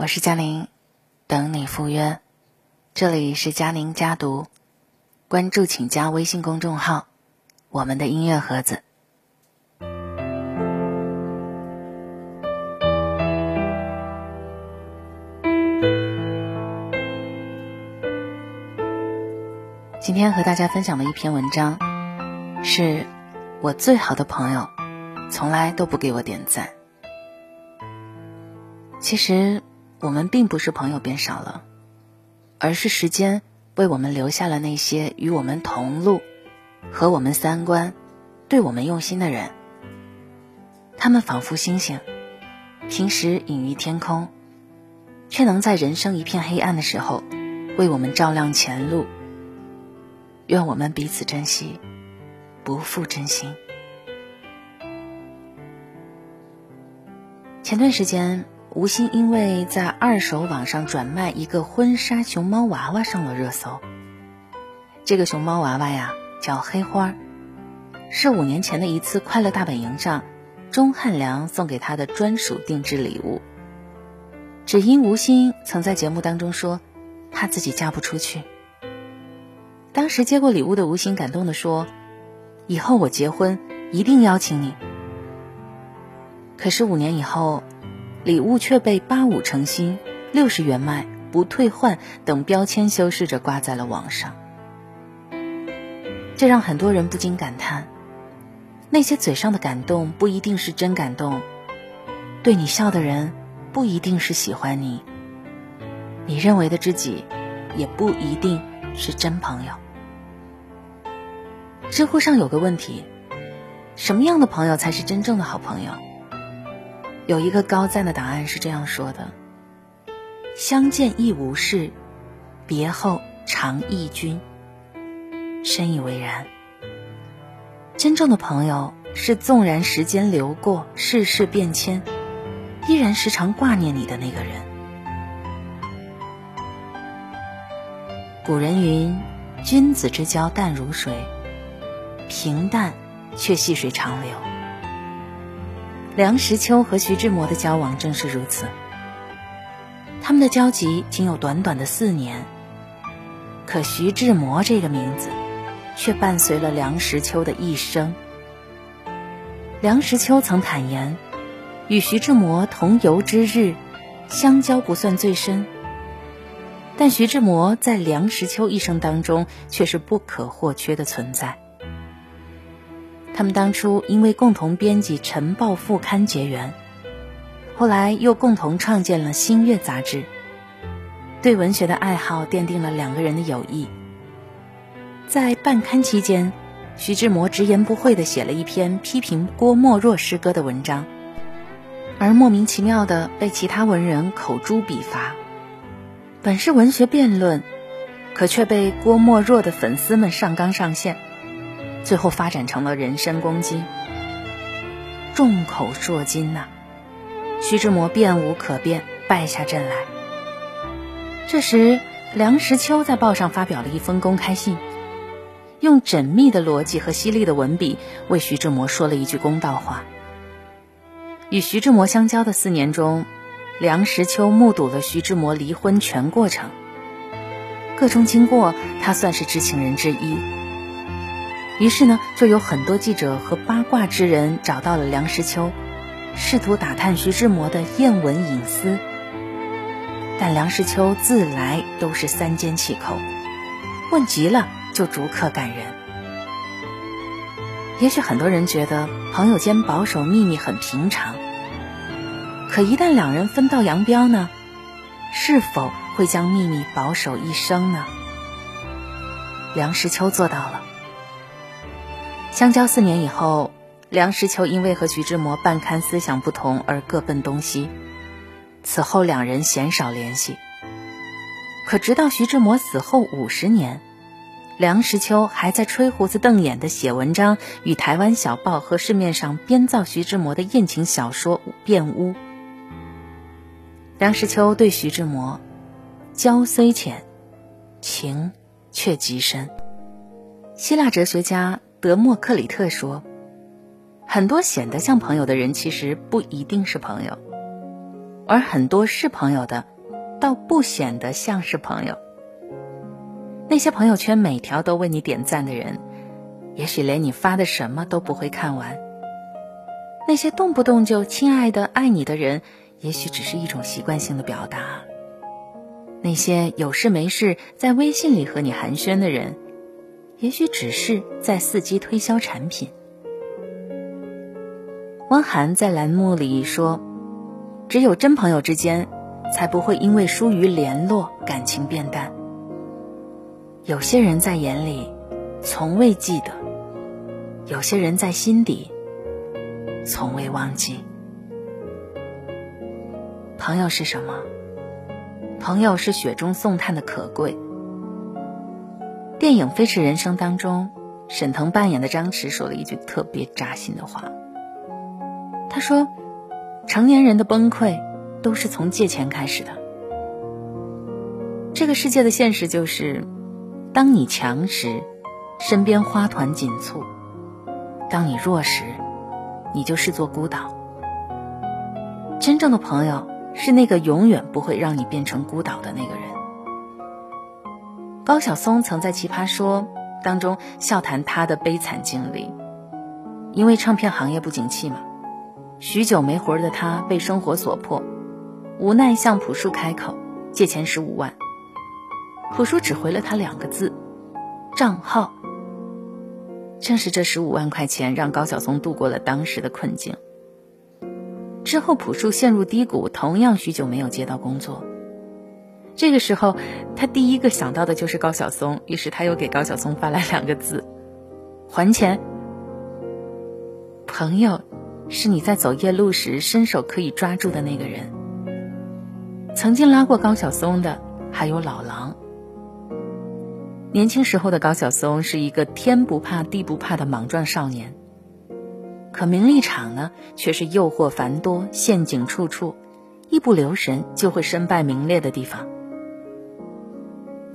我是佳玲，等你赴约。这里是佳宁家读，关注请加微信公众号“我们的音乐盒子”。今天和大家分享的一篇文章，是我最好的朋友从来都不给我点赞。其实。我们并不是朋友变少了，而是时间为我们留下了那些与我们同路、和我们三观、对我们用心的人。他们仿佛星星，平时隐于天空，却能在人生一片黑暗的时候，为我们照亮前路。愿我们彼此珍惜，不负真心。前段时间。吴昕因为在二手网上转卖一个婚纱熊猫娃娃上了热搜。这个熊猫娃娃呀叫黑花，是五年前的一次快乐大本营上，钟汉良送给她的专属定制礼物。只因吴昕曾在节目当中说，她自己嫁不出去。当时接过礼物的吴昕感动的说：“以后我结婚一定邀请你。”可是五年以后。礼物却被八五成新、六十元卖、不退换等标签修饰着挂在了网上，这让很多人不禁感叹：那些嘴上的感动不一定是真感动，对你笑的人不一定是喜欢你，你认为的知己也不一定是真朋友。知乎上有个问题：什么样的朋友才是真正的好朋友？有一个高赞的答案是这样说的：“相见亦无事，别后常忆君。”深以为然。真正的朋友是纵然时间流过，世事变迁，依然时常挂念你的那个人。古人云：“君子之交淡如水，平淡却细水长流。”梁实秋和徐志摩的交往正是如此。他们的交集仅有短短的四年，可徐志摩这个名字，却伴随了梁实秋的一生。梁实秋曾坦言，与徐志摩同游之日，相交不算最深，但徐志摩在梁实秋一生当中却是不可或缺的存在。他们当初因为共同编辑《晨报》副刊结缘，后来又共同创建了《新月》杂志。对文学的爱好奠定了两个人的友谊。在办刊期间，徐志摩直言不讳地写了一篇批评郭沫若诗歌的文章，而莫名其妙地被其他文人口诛笔伐。本是文学辩论，可却被郭沫若的粉丝们上纲上线。最后发展成了人身攻击，众口铄金呐！徐志摩辩无可辩，败下阵来。这时，梁实秋在报上发表了一封公开信，用缜密的逻辑和犀利的文笔为徐志摩说了一句公道话。与徐志摩相交的四年中，梁实秋目睹了徐志摩离婚全过程，各种经过，他算是知情人之一。于是呢，就有很多记者和八卦之人找到了梁实秋，试图打探徐志摩的艳闻隐私。但梁实秋自来都是三缄其口，问急了就逐客赶人。也许很多人觉得朋友间保守秘密很平常，可一旦两人分道扬镳呢？是否会将秘密保守一生呢？梁实秋做到了。相交四年以后，梁实秋因为和徐志摩办刊思想不同而各奔东西，此后两人鲜少联系。可直到徐志摩死后五十年，梁实秋还在吹胡子瞪眼的写文章，与台湾小报和市面上编造徐志摩的艳情小说辩污。梁实秋对徐志摩，交虽浅，情却极深。希腊哲学家。德谟克里特说：“很多显得像朋友的人，其实不一定是朋友。而很多是朋友的，倒不显得像是朋友。那些朋友圈每条都为你点赞的人，也许连你发的什么都不会看完。那些动不动就“亲爱的，爱你”的人，也许只是一种习惯性的表达。那些有事没事在微信里和你寒暄的人，也许只是在伺机推销产品。汪涵在栏目里说：“只有真朋友之间，才不会因为疏于联络，感情变淡。有些人在眼里，从未记得；有些人在心底，从未忘记。朋友是什么？”朋友是雪中送炭的可贵。电影《飞驰人生》当中，沈腾扮演的张弛说了一句特别扎心的话。他说：“成年人的崩溃都是从借钱开始的。这个世界的现实就是，当你强时，身边花团锦簇；当你弱时，你就视作孤岛。真正的朋友。”是那个永远不会让你变成孤岛的那个人。高晓松曾在《奇葩说》当中笑谈他的悲惨经历，因为唱片行业不景气嘛，许久没活的他被生活所迫，无奈向朴树开口借钱十五万。朴树只回了他两个字：账号。正是这十五万块钱让高晓松度过了当时的困境。之后，朴树陷入低谷，同样许久没有接到工作。这个时候，他第一个想到的就是高晓松，于是他又给高晓松发来两个字：“还钱。”朋友，是你在走夜路时伸手可以抓住的那个人。曾经拉过高晓松的还有老狼。年轻时候的高晓松是一个天不怕地不怕的莽撞少年。可名利场呢，却是诱惑繁多、陷阱处处，一不留神就会身败名裂的地方。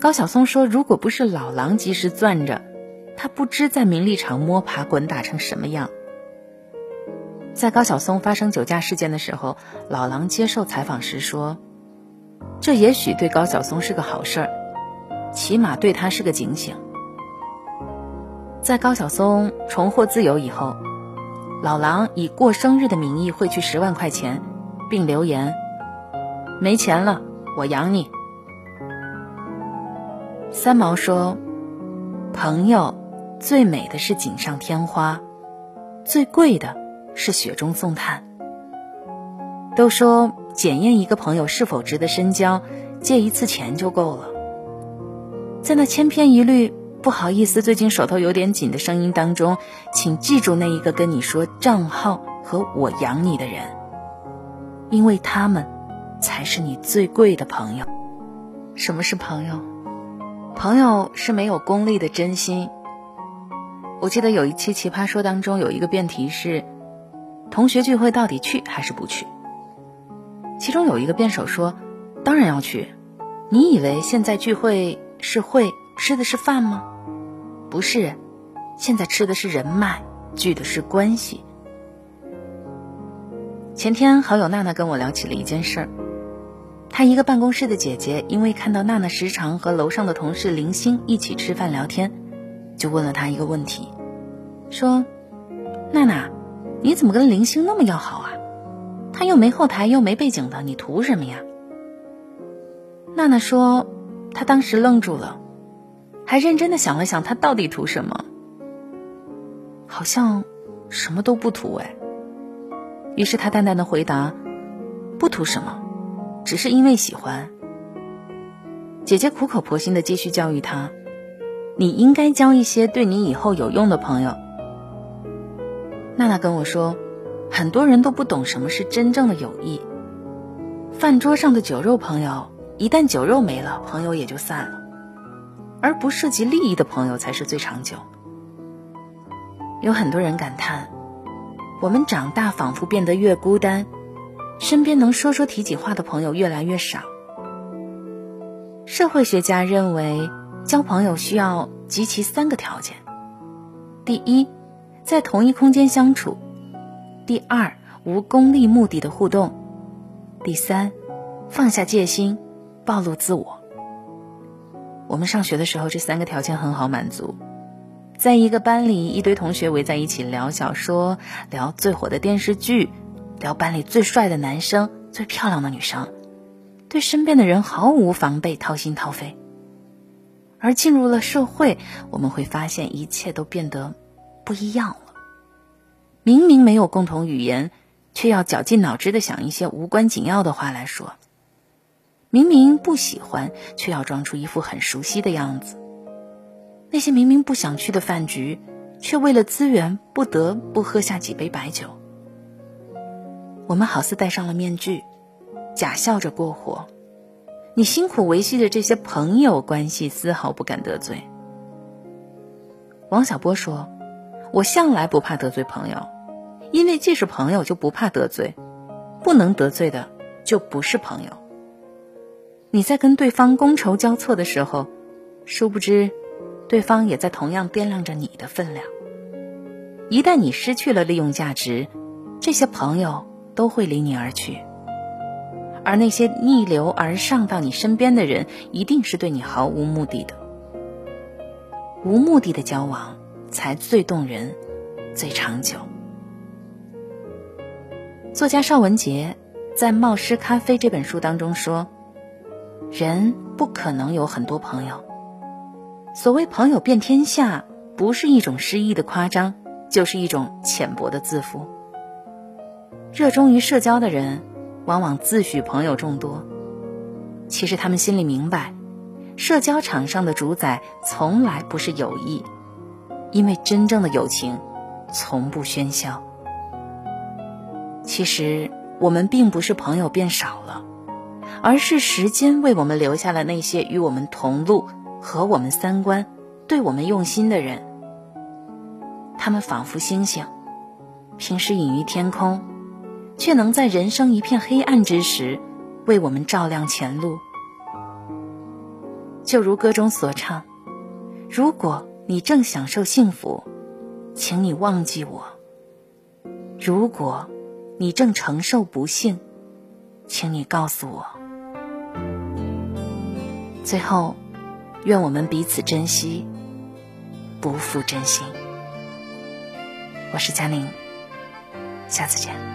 高晓松说：“如果不是老狼及时攥着，他不知在名利场摸爬滚打成什么样。”在高晓松发生酒驾事件的时候，老狼接受采访时说：“这也许对高晓松是个好事儿，起码对他是个警醒。”在高晓松重获自由以后。老狼以过生日的名义汇去十万块钱，并留言：“没钱了，我养你。”三毛说：“朋友最美的是锦上添花，最贵的是雪中送炭。”都说检验一个朋友是否值得深交，借一次钱就够了。在那千篇一律。不好意思，最近手头有点紧的声音当中，请记住那一个跟你说账号和我养你的人，因为他们才是你最贵的朋友。什么是朋友？朋友是没有功利的真心。我记得有一期《奇葩说》当中有一个辩题是：同学聚会到底去还是不去？其中有一个辩手说：“当然要去。”你以为现在聚会是会吃的是饭吗？不是，现在吃的是人脉，聚的是关系。前天好友娜娜跟我聊起了一件事儿，她一个办公室的姐姐，因为看到娜娜时常和楼上的同事林星一起吃饭聊天，就问了她一个问题，说：“娜娜，你怎么跟林星那么要好啊？他又没后台，又没背景的，你图什么呀？”娜娜说：“她当时愣住了。”还认真的想了想，他到底图什么？好像什么都不图哎。于是他淡淡的回答：“不图什么，只是因为喜欢。”姐姐苦口婆心的继续教育他：“你应该交一些对你以后有用的朋友。”娜娜跟我说：“很多人都不懂什么是真正的友谊。饭桌上的酒肉朋友，一旦酒肉没了，朋友也就散了。”而不涉及利益的朋友才是最长久。有很多人感叹，我们长大仿佛变得越孤单，身边能说说提起话的朋友越来越少。社会学家认为，交朋友需要集齐三个条件：第一，在同一空间相处；第二，无功利目的的互动；第三，放下戒心，暴露自我。我们上学的时候，这三个条件很好满足。在一个班里，一堆同学围在一起聊小说，聊最火的电视剧，聊班里最帅的男生、最漂亮的女生，对身边的人毫无防备，掏心掏肺。而进入了社会，我们会发现一切都变得不一样了。明明没有共同语言。却要绞尽脑汁的想一些无关紧要的话来说。明明不喜欢，却要装出一副很熟悉的样子。那些明明不想去的饭局，却为了资源不得不喝下几杯白酒。我们好似戴上了面具，假笑着过活。你辛苦维系的这些朋友关系，丝毫不敢得罪。王小波说：“我向来不怕得罪朋友。”因为既是朋友，就不怕得罪；不能得罪的，就不是朋友。你在跟对方觥筹交错的时候，殊不知，对方也在同样掂量着你的分量。一旦你失去了利用价值，这些朋友都会离你而去。而那些逆流而上到你身边的人，一定是对你毫无目的的。无目的的交往，才最动人，最长久。作家邵文杰在《冒失咖啡》这本书当中说：“人不可能有很多朋友。所谓朋友遍天下，不是一种诗意的夸张，就是一种浅薄的自负。热衷于社交的人，往往自诩朋友众多，其实他们心里明白，社交场上的主宰从来不是友谊，因为真正的友情，从不喧嚣。”其实我们并不是朋友变少了，而是时间为我们留下了那些与我们同路、和我们三观、对我们用心的人。他们仿佛星星，平时隐于天空，却能在人生一片黑暗之时，为我们照亮前路。就如歌中所唱：“如果你正享受幸福，请你忘记我。如果。”你正承受不幸，请你告诉我。最后，愿我们彼此珍惜，不负真心。我是佳宁，下次见。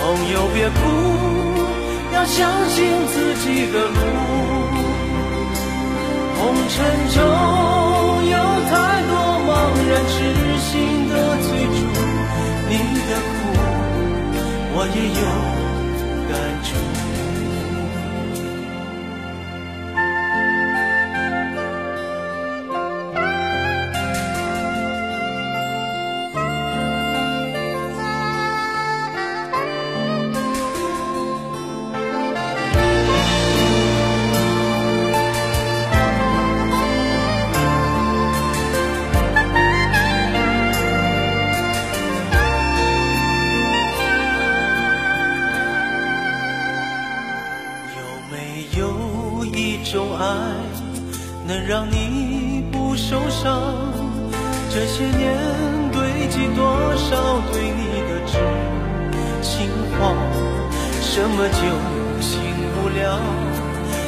朋友别哭，要相信自己的路。红尘中有太多。茫然痴心的追逐，你的苦，我也有感触。种爱能让你不受伤。这些年堆积多少对你的痴情话，什么酒醒不了，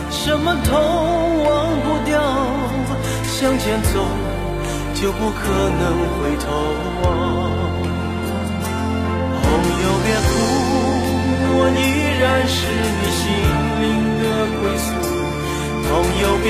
什么痛忘不掉，向前走就不可能回头望。朋友别哭。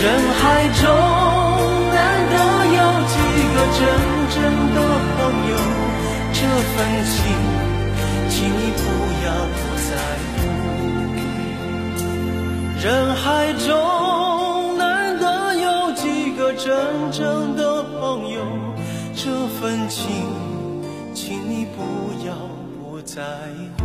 人海中难得有几个真正的朋友，这份情，请你不要不在乎。人海中难得有几个真正的朋友，这份情，请你不要不在乎。